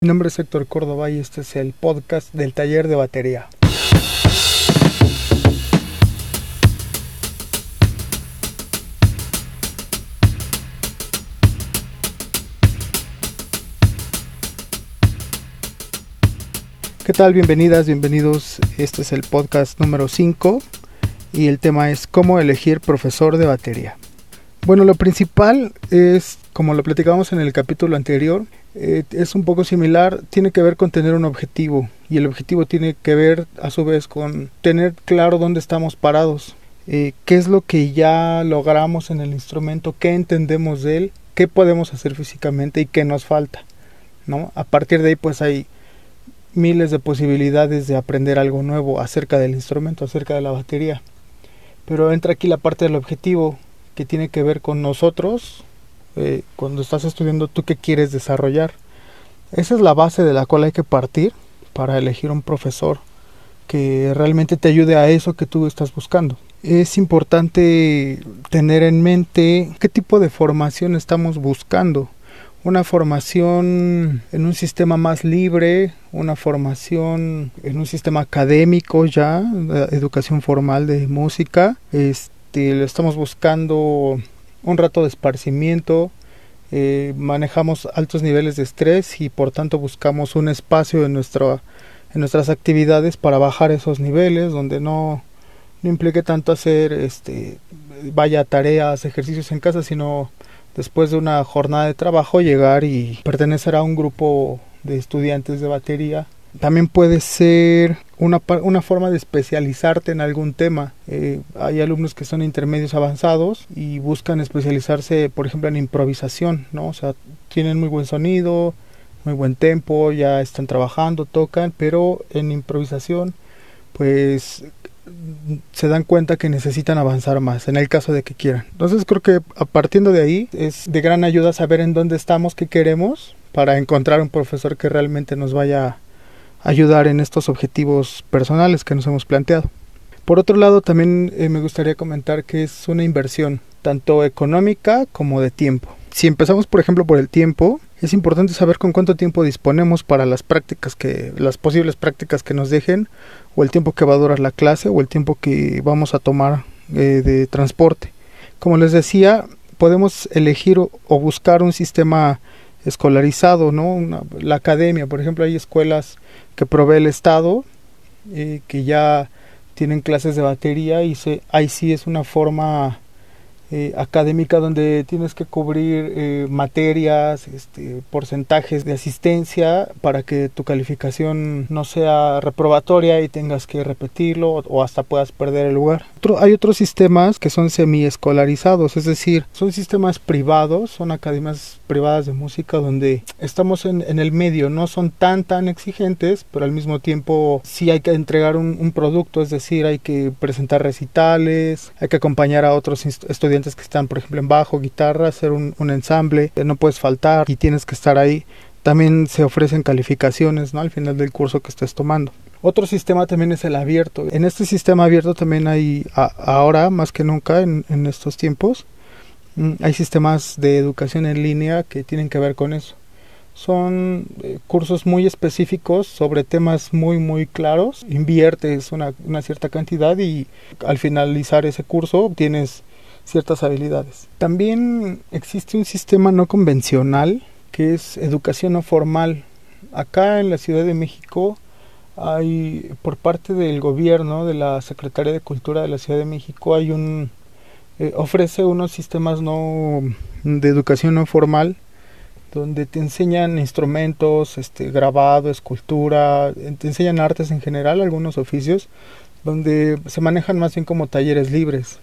Mi nombre es Héctor Córdoba y este es el podcast del taller de batería. ¿Qué tal? Bienvenidas, bienvenidos. Este es el podcast número 5 y el tema es cómo elegir profesor de batería. Bueno, lo principal es, como lo platicábamos en el capítulo anterior, eh, es un poco similar, tiene que ver con tener un objetivo y el objetivo tiene que ver a su vez con tener claro dónde estamos parados, eh, qué es lo que ya logramos en el instrumento, qué entendemos de él, qué podemos hacer físicamente y qué nos falta. ¿no? A partir de ahí pues hay miles de posibilidades de aprender algo nuevo acerca del instrumento, acerca de la batería. Pero entra aquí la parte del objetivo que tiene que ver con nosotros, eh, cuando estás estudiando tú qué quieres desarrollar. Esa es la base de la cual hay que partir para elegir un profesor que realmente te ayude a eso que tú estás buscando. Es importante tener en mente qué tipo de formación estamos buscando. Una formación en un sistema más libre, una formación en un sistema académico ya, educación formal de música. Este, lo estamos buscando un rato de esparcimiento, eh, manejamos altos niveles de estrés y por tanto buscamos un espacio en, nuestra, en nuestras actividades para bajar esos niveles donde no, no implique tanto hacer este vaya tareas, ejercicios en casa, sino después de una jornada de trabajo llegar y pertenecer a un grupo de estudiantes de batería también puede ser una, una forma de especializarte en algún tema. Eh, hay alumnos que son intermedios avanzados y buscan especializarse, por ejemplo, en improvisación, ¿no? O sea, tienen muy buen sonido, muy buen tempo, ya están trabajando, tocan, pero en improvisación, pues se dan cuenta que necesitan avanzar más en el caso de que quieran. Entonces creo que a partiendo de ahí es de gran ayuda saber en dónde estamos, qué queremos, para encontrar un profesor que realmente nos vaya ayudar en estos objetivos personales que nos hemos planteado. Por otro lado, también eh, me gustaría comentar que es una inversión, tanto económica como de tiempo. Si empezamos, por ejemplo, por el tiempo, es importante saber con cuánto tiempo disponemos para las prácticas que, las posibles prácticas que nos dejen, o el tiempo que va a durar la clase, o el tiempo que vamos a tomar eh, de transporte. Como les decía, podemos elegir o, buscar un sistema escolarizado, ¿no? la academia, por ejemplo, hay escuelas que provee el Estado, eh, que ya tienen clases de batería y se, ahí sí es una forma eh, académica donde tienes que cubrir eh, materias, este, porcentajes de asistencia para que tu calificación no sea reprobatoria y tengas que repetirlo o, hasta puedas perder el lugar. hay otros sistemas que son semi-escolarizados, es decir, son sistemas privados, son academias privadas de música donde estamos en, el medio, no son tan tan exigentes, pero al mismo tiempo sí hay que entregar un, un producto, es decir, hay que presentar recitales, hay que acompañar a otros estudiantes que están, por ejemplo, en bajo, guitarra, hacer un, ensamble, no puedes faltar y tienes que estar ahí. También se ofrecen calificaciones ¿no? al final del curso que estés tomando. Otro sistema también es el abierto. En este sistema abierto también hay, ahora más que nunca en, estos tiempos, mm, hay sistemas de educación en línea que tienen que ver con eso. Son eh, cursos muy específicos sobre temas muy muy claros. Inviertes una, una cierta cantidad y al finalizar ese curso obtienes ciertas habilidades. También existe un sistema no convencional que es educación no formal. Acá en la Ciudad de México hay por parte del gobierno, de la Secretaría de Cultura de la Ciudad de México, hay un eh, ofrece unos sistemas no de educación no formal donde te enseñan instrumentos, este grabado, escultura, te enseñan artes en general, algunos oficios donde se manejan más bien como talleres libres.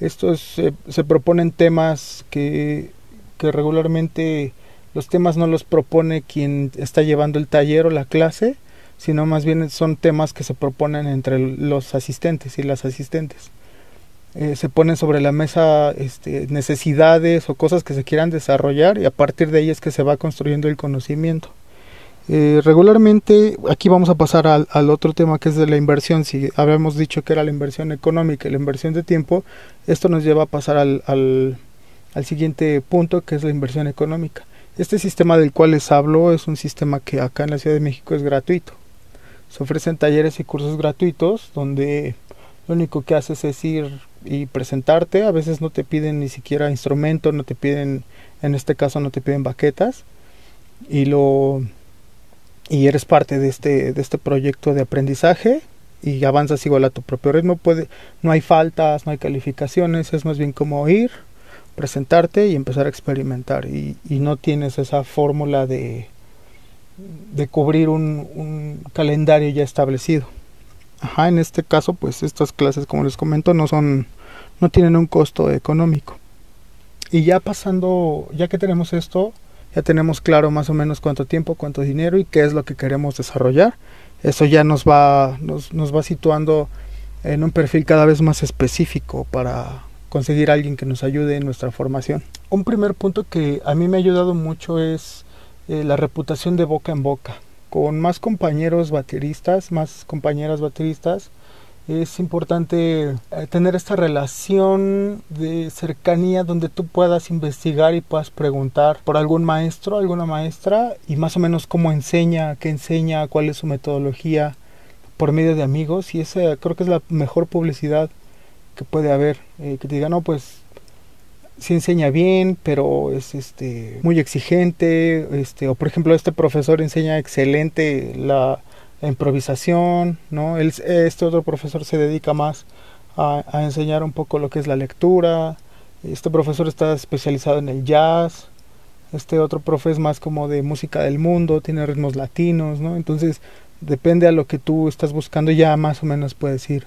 Estos se proponen temas que, que regularmente los temas no los propone quien está llevando el taller o la clase, sino más bien son temas que se proponen entre los asistentes y las asistentes. Eh, se ponen sobre la mesa este, necesidades o cosas que se quieran desarrollar y a partir de ahí es que se va construyendo el conocimiento. Eh, regularmente, aquí vamos a pasar al, otro tema que es de la inversión. Si habíamos dicho que era la inversión económica y la inversión de tiempo, esto nos lleva a pasar al, al, siguiente punto que es la inversión económica. Este sistema del cual les hablo es un sistema que acá en la Ciudad de México es gratuito. Se ofrecen talleres y cursos gratuitos donde lo único que haces es ir y presentarte. A veces no te piden ni siquiera instrumento, no te piden, en este caso no te piden baquetas. Y lo y eres parte de este, de este proyecto de aprendizaje y avanzas igual a tu propio ritmo. Puede, no hay faltas, no hay calificaciones, es más bien como ir, presentarte y empezar a experimentar. Y, y no tienes esa fórmula de, de cubrir un, un calendario ya establecido. Ajá, en este caso, pues estas clases, como les comento, no son, no tienen un costo económico. Y ya pasando, ya que tenemos esto, ya tenemos claro más o menos cuánto tiempo, cuánto dinero y qué es lo que queremos desarrollar. Eso ya nos va, nos, nos va situando en un perfil cada vez más específico para conseguir a alguien que nos ayude en nuestra formación. Un primer punto que a mí me ha ayudado mucho es eh, la reputación de boca en boca con más compañeros bateristas, más compañeras bateristas, es importante eh, tener esta relación de cercanía donde tú puedas investigar y puedas preguntar por algún maestro, alguna maestra y más o menos cómo enseña, qué enseña, cuál es su metodología por medio de amigos. Y esa creo que es la mejor publicidad que puede haber, eh, que te diga, no, pues sí enseña bien, pero es este muy exigente, este o por ejemplo este profesor enseña excelente la, improvisación, ¿no? este otro profesor se dedica más a, enseñar un poco lo que es la lectura, este profesor está especializado en el jazz, este otro profe es más como de música del mundo, tiene ritmos latinos, ¿no? Entonces depende a lo que tú estás buscando ya más o menos puedes ir,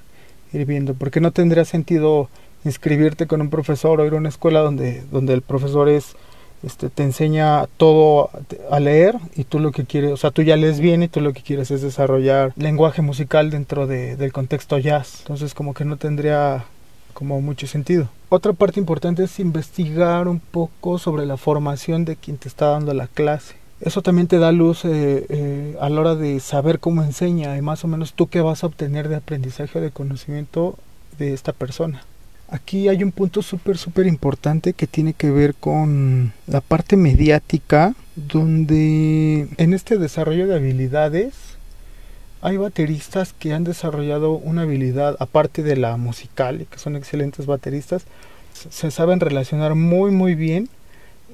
ir viendo, porque no tendría sentido inscribirte con un profesor o ir a una escuela donde, donde el profesor es, este, te enseña todo a leer y tú lo que quieres, o sea, tú ya lees bien y tú lo que quieres es desarrollar lenguaje musical dentro de, del contexto jazz. Entonces como que no tendría como mucho sentido. Otra parte importante es investigar un poco sobre la formación de quien te está dando la clase. Eso también te da luz eh, eh, a la hora de saber cómo enseña y más o menos tú qué vas a obtener de aprendizaje o de conocimiento de esta persona. Aquí hay un punto súper, súper importante que tiene que ver con la parte mediática, donde en este desarrollo de habilidades hay bateristas que han desarrollado una habilidad aparte de la musical que son excelentes bateristas, se saben relacionar muy, muy bien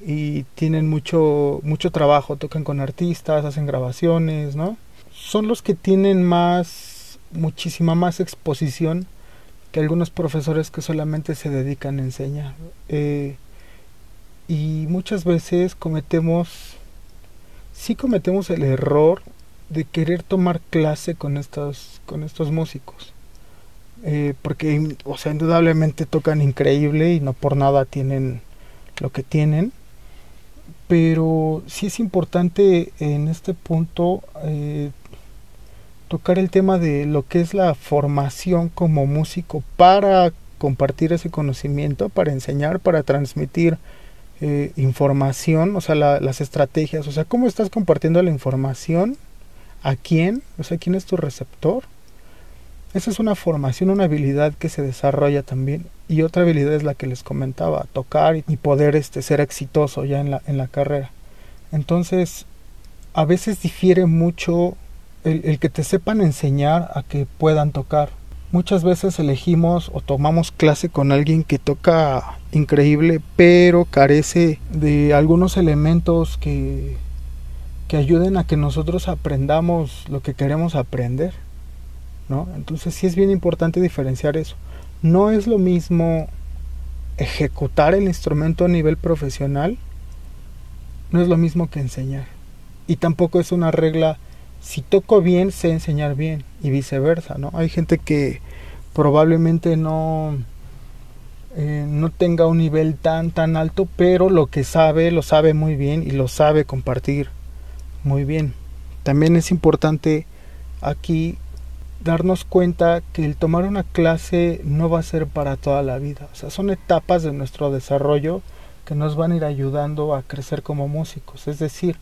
y tienen mucho, mucho trabajo, tocan con artistas, hacen grabaciones, ¿no? Son los que tienen más, muchísima más exposición que algunos profesores que solamente se dedican a enseñar. Eh, y muchas veces cometemos, sí cometemos el error de querer tomar clase con estos, con estos músicos. Eh, porque, o sea, indudablemente tocan increíble y no por nada tienen lo que tienen. Pero sí es importante en este punto eh, tocar el tema de lo que es la formación como músico para compartir ese conocimiento, para enseñar, para transmitir eh, información, o sea, las estrategias, o sea, cómo estás compartiendo la información, a quién, o sea, quién es tu receptor. Esa es una formación, una habilidad que se desarrolla también. Y otra habilidad es la que les comentaba, tocar y poder este, ser exitoso ya en la, en la carrera. Entonces, a veces difiere mucho el, que te sepan enseñar a que puedan tocar. Muchas veces elegimos o tomamos clase con alguien que toca increíble, pero carece de algunos elementos que, que ayuden a que nosotros aprendamos lo que queremos aprender. ¿no? Entonces sí es bien importante diferenciar eso. No es lo mismo ejecutar el instrumento a nivel profesional, no es lo mismo que enseñar. Y tampoco es una regla si toco bien, sé enseñar bien y viceversa, ¿no? Hay gente que probablemente no, eh, no tenga un nivel tan, tan alto, pero lo que sabe, lo sabe muy bien y lo sabe compartir muy bien. También es importante aquí darnos cuenta que el tomar una clase no va a ser para toda la vida. O sea, son etapas de nuestro desarrollo que nos van a ir ayudando a crecer como músicos. Es decir,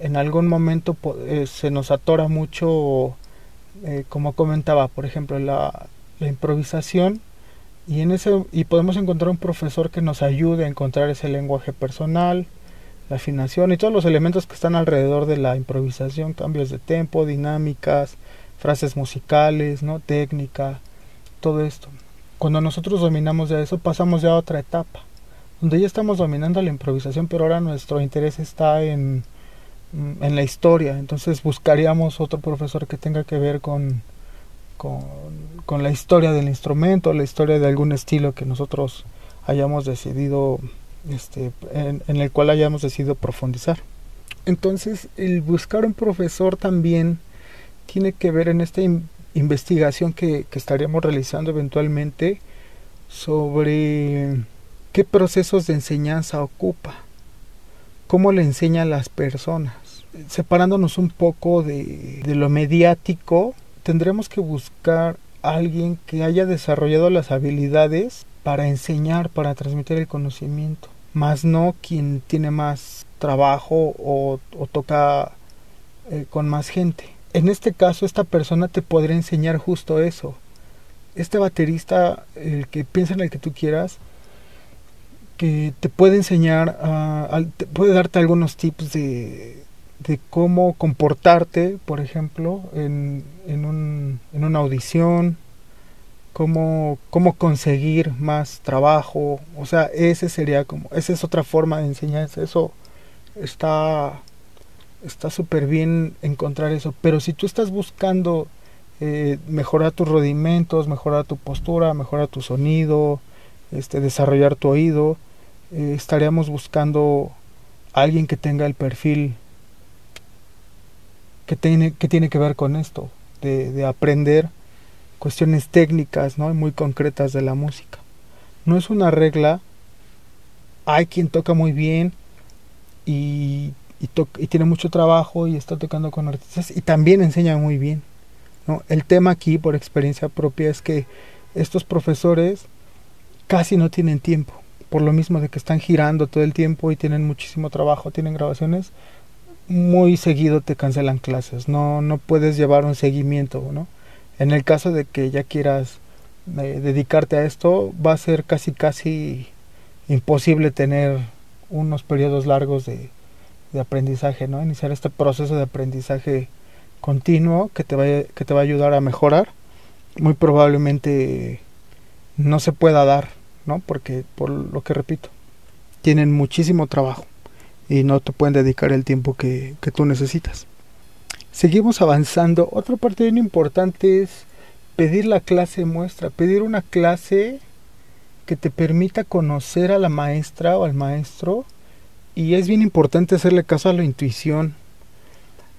en algún momento eh, se nos atora mucho, eh, como comentaba, por ejemplo, la, la, improvisación y en ese y podemos encontrar un profesor que nos ayude a encontrar ese lenguaje personal, la afinación y todos los elementos que están alrededor de la improvisación, cambios de tempo, dinámicas, frases musicales, ¿no? técnica, todo esto. Cuando nosotros dominamos ya eso, pasamos ya a otra etapa, donde ya estamos dominando la improvisación, pero ahora nuestro interés está en, en la historia. Entonces buscaríamos otro profesor que tenga que ver con, con, con la historia del instrumento, la historia de algún estilo que nosotros hayamos decidido este, en, el cual hayamos decidido profundizar. Entonces, el buscar un profesor también tiene que ver en esta investigación que, que estaríamos realizando eventualmente sobre qué procesos de enseñanza ocupa, cómo le enseña las personas. Separándonos un poco de, de lo mediático, tendremos que buscar a alguien que haya desarrollado las habilidades para enseñar, para transmitir el conocimiento, más no quien tiene más trabajo o, toca eh, con más gente. En este caso, esta persona te podría enseñar justo eso. Este baterista, el que piensa en el que tú quieras, que te puede enseñar, puede darte algunos tips de, de cómo comportarte, por ejemplo, en, en, un, en una audición, cómo, cómo conseguir más trabajo. O sea, ese sería como, esa es otra forma de enseñanza. Eso está está súper bien encontrar eso. Pero si tú estás buscando eh, mejorar tus rudimentos, mejorar tu postura, mejorar tu sonido, este, desarrollar tu oído, eh, estaríamos buscando alguien que tenga el perfil que tiene que, tiene que ver con esto, de, de aprender cuestiones técnicas ¿no? muy concretas de la música. No es una regla, hay quien toca muy bien y, y, tiene mucho trabajo y está tocando con artistas y también enseña muy bien. ¿no? El tema aquí, por experiencia propia, es que estos profesores casi no tienen tiempo, por lo mismo de que están girando todo el tiempo y tienen muchísimo trabajo, tienen grabaciones, muy seguido te cancelan clases, no, no puedes llevar un seguimiento, ¿no? En el caso de que ya quieras eh, dedicarte a esto, va a ser casi casi imposible tener unos periodos largos de, de aprendizaje, ¿no? Iniciar este proceso de aprendizaje continuo que te, que te va a ayudar a mejorar. Muy probablemente no se pueda dar, ¿no? Porque, por lo que repito, tienen muchísimo trabajo y no te pueden dedicar el tiempo que, que tú necesitas. Seguimos avanzando. Otra parte bien importante es pedir la clase muestra, pedir una clase que te permita conocer a la maestra o al maestro y es bien importante hacerle caso a la intuición.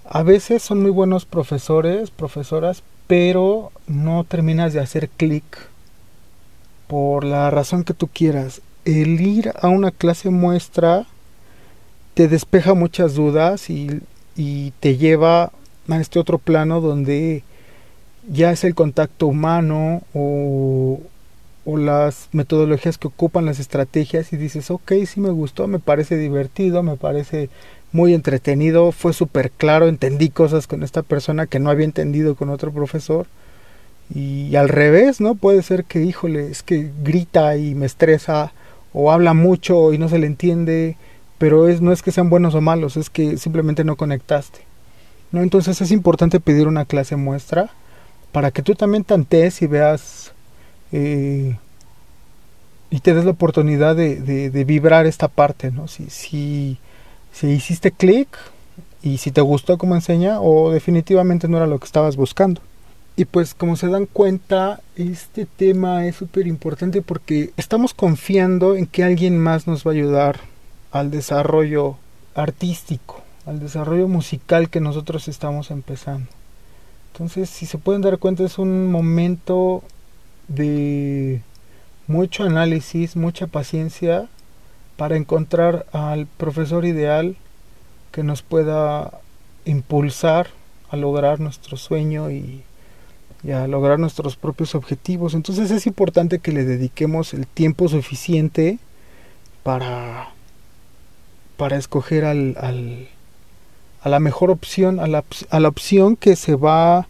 A veces son muy buenos profesores, profesoras, pero no terminas de hacer clic por la razón que tú quieras. El ir a una clase muestra te despeja muchas dudas y, y te lleva a este otro plano donde ya es el contacto humano o, o las metodologías que ocupan las estrategias y dices, ok, sí me gustó, me parece divertido, me parece muy entretenido, fue súper claro, entendí cosas con esta persona que no había entendido con otro profesor. Y al revés, ¿no? Puede ser que, híjole, es que grita y me estresa, o habla mucho y no se le entiende, pero es, no es que sean buenos o malos, es que simplemente no conectaste. ¿no? Entonces es importante pedir una clase muestra para que tú también tantees y veas eh, y te des la oportunidad de, vibrar esta parte, ¿no? Si, si, si hiciste clic y si te gustó como enseña o definitivamente no era lo que estabas buscando. Y pues como se dan cuenta, este tema es súper importante porque estamos confiando en que alguien más nos va a ayudar al desarrollo artístico al desarrollo musical que nosotros estamos empezando. Entonces, si se pueden dar cuenta, es un momento de mucho análisis, mucha paciencia para encontrar al profesor ideal que nos pueda impulsar a lograr nuestro sueño y, y, a lograr nuestros propios objetivos. Entonces es importante que le dediquemos el tiempo suficiente para, para escoger al, a la mejor opción, a la, a la opción que se va a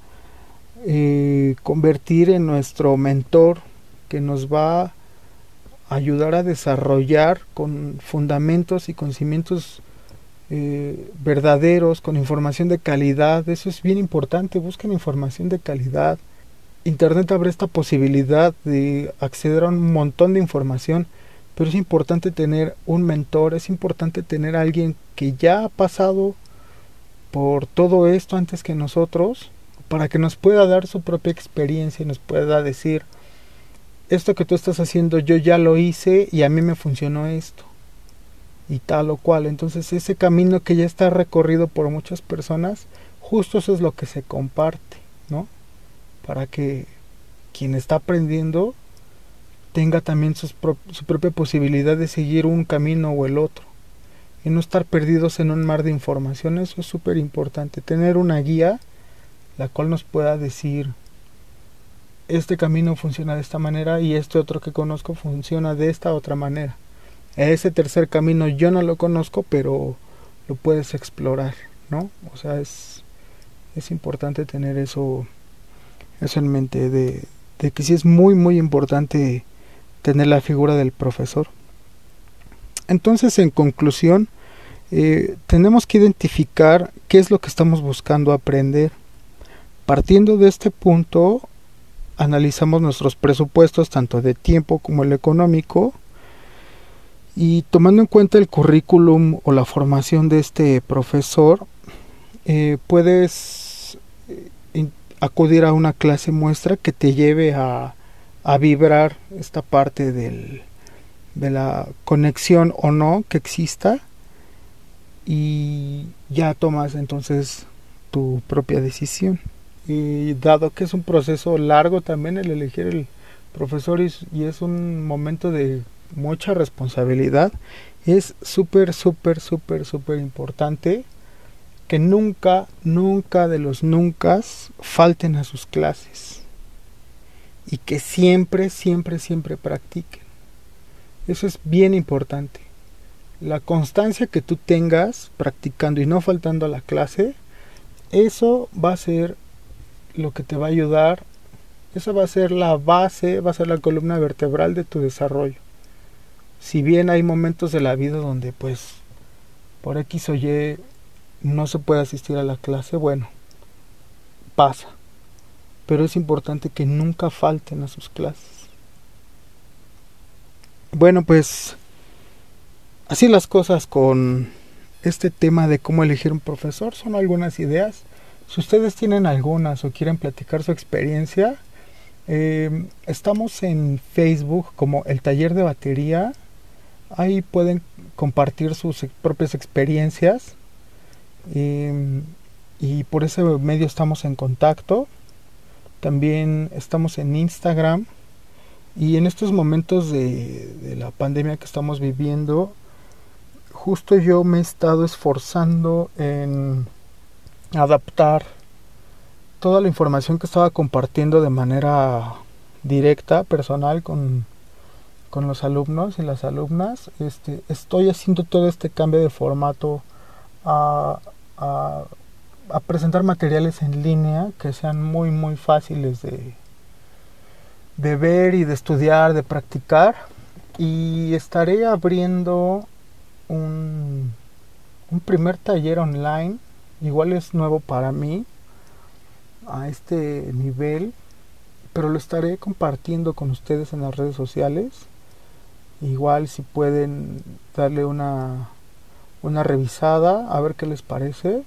eh, convertir en nuestro mentor, que nos va a ayudar a desarrollar con fundamentos y con cimientos eh, verdaderos, con información de calidad. Eso es bien importante. Busquen información de calidad. Internet abre esta posibilidad de acceder a un montón de información, pero es importante tener un mentor, es importante tener alguien que ya ha pasado por todo esto antes que nosotros, para que nos pueda dar su propia experiencia y nos pueda decir, esto que tú estás haciendo yo ya lo hice y a mí me funcionó esto y tal o cual. Entonces ese camino que ya está recorrido por muchas personas, justo eso es lo que se comparte, ¿no? Para que quien está aprendiendo tenga también su propia posibilidad de seguir un camino o el otro y no estar perdidos en un mar de información. Eso es súper importante, tener una guía la cual nos pueda decir este camino funciona de esta manera y este otro que conozco funciona de esta otra manera. Ese tercer camino yo no lo conozco, pero lo puedes explorar, ¿no? O sea, es, es importante tener eso, en mente, de, de que sí es muy, muy importante tener la figura del profesor. Entonces, en conclusión, eh, tenemos que identificar qué es lo que estamos buscando aprender. Partiendo de este punto, analizamos nuestros presupuestos, tanto de tiempo como el económico, y tomando en cuenta el currículum o la formación de este profesor, eh, puedes eh, acudir a una clase muestra que te lleve a, a vibrar esta parte del, de la conexión o no que exista y ya tomas entonces tu propia decisión. Y dado que es un proceso largo también el elegir el profesor y es un momento de mucha responsabilidad, es súper, súper, súper, súper importante que nunca, nunca de los nunca falten a sus clases y que siempre, siempre, siempre practiquen. Eso es bien importante. La constancia que tú tengas practicando y no faltando a la clase, eso va a ser lo que te va a ayudar, eso va a ser la base, va a ser la columna vertebral de tu desarrollo si bien hay momentos de la vida donde pues por X o Y no se puede asistir a la clase, bueno, pasa. Pero es importante que nunca falten a sus clases. Bueno, pues así las cosas con este tema de cómo elegir un profesor. Son algunas ideas. Si ustedes tienen algunas o quieren platicar su experiencia, eh, estamos en Facebook como el taller de batería Ahí pueden compartir sus propias experiencias y por ese medio estamos en contacto. También estamos en Instagram y en estos momentos de, la pandemia que estamos viviendo, justo yo me he estado esforzando en adaptar toda la información que estaba compartiendo de manera directa, personal, con con los alumnos y las alumnas. Este, estoy haciendo todo este cambio de formato a, presentar materiales en línea que sean muy muy fáciles de, de ver y de estudiar, de practicar. Y estaré abriendo un, un primer taller online. Igual es nuevo para mí a este nivel, pero lo estaré compartiendo con ustedes en las redes sociales Igual si pueden darle una, una revisada a ver qué les parece.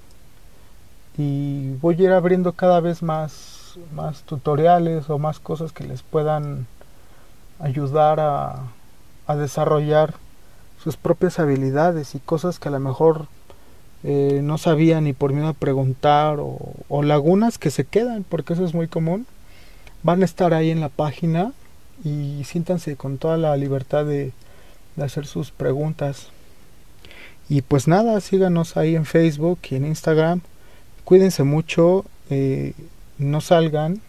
Y voy a ir abriendo cada vez más, más tutoriales o más cosas que les puedan ayudar a, a desarrollar sus propias habilidades y cosas que a lo mejor eh, no sabían ni por miedo a preguntar o, o, lagunas que se quedan, porque eso es muy común, van a estar ahí en la página y siéntanse con toda la libertad de, hacer sus preguntas. Y pues nada, síganos ahí en Facebook y en Instagram. Cuídense mucho, eh, no salgan.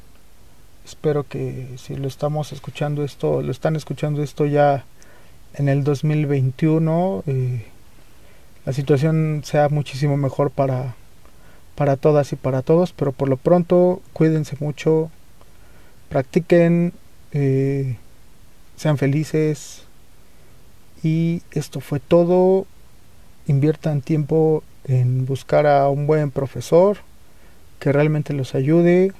Espero que si lo estamos escuchando esto, lo están escuchando esto ya en el 2021, eh, la situación sea muchísimo mejor para, para todas y para todos. Pero por lo pronto, cuídense mucho, practiquen eh, sean felices. Y esto fue todo. Inviertan tiempo en buscar a un buen profesor que realmente los ayude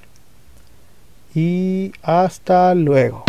y hasta luego.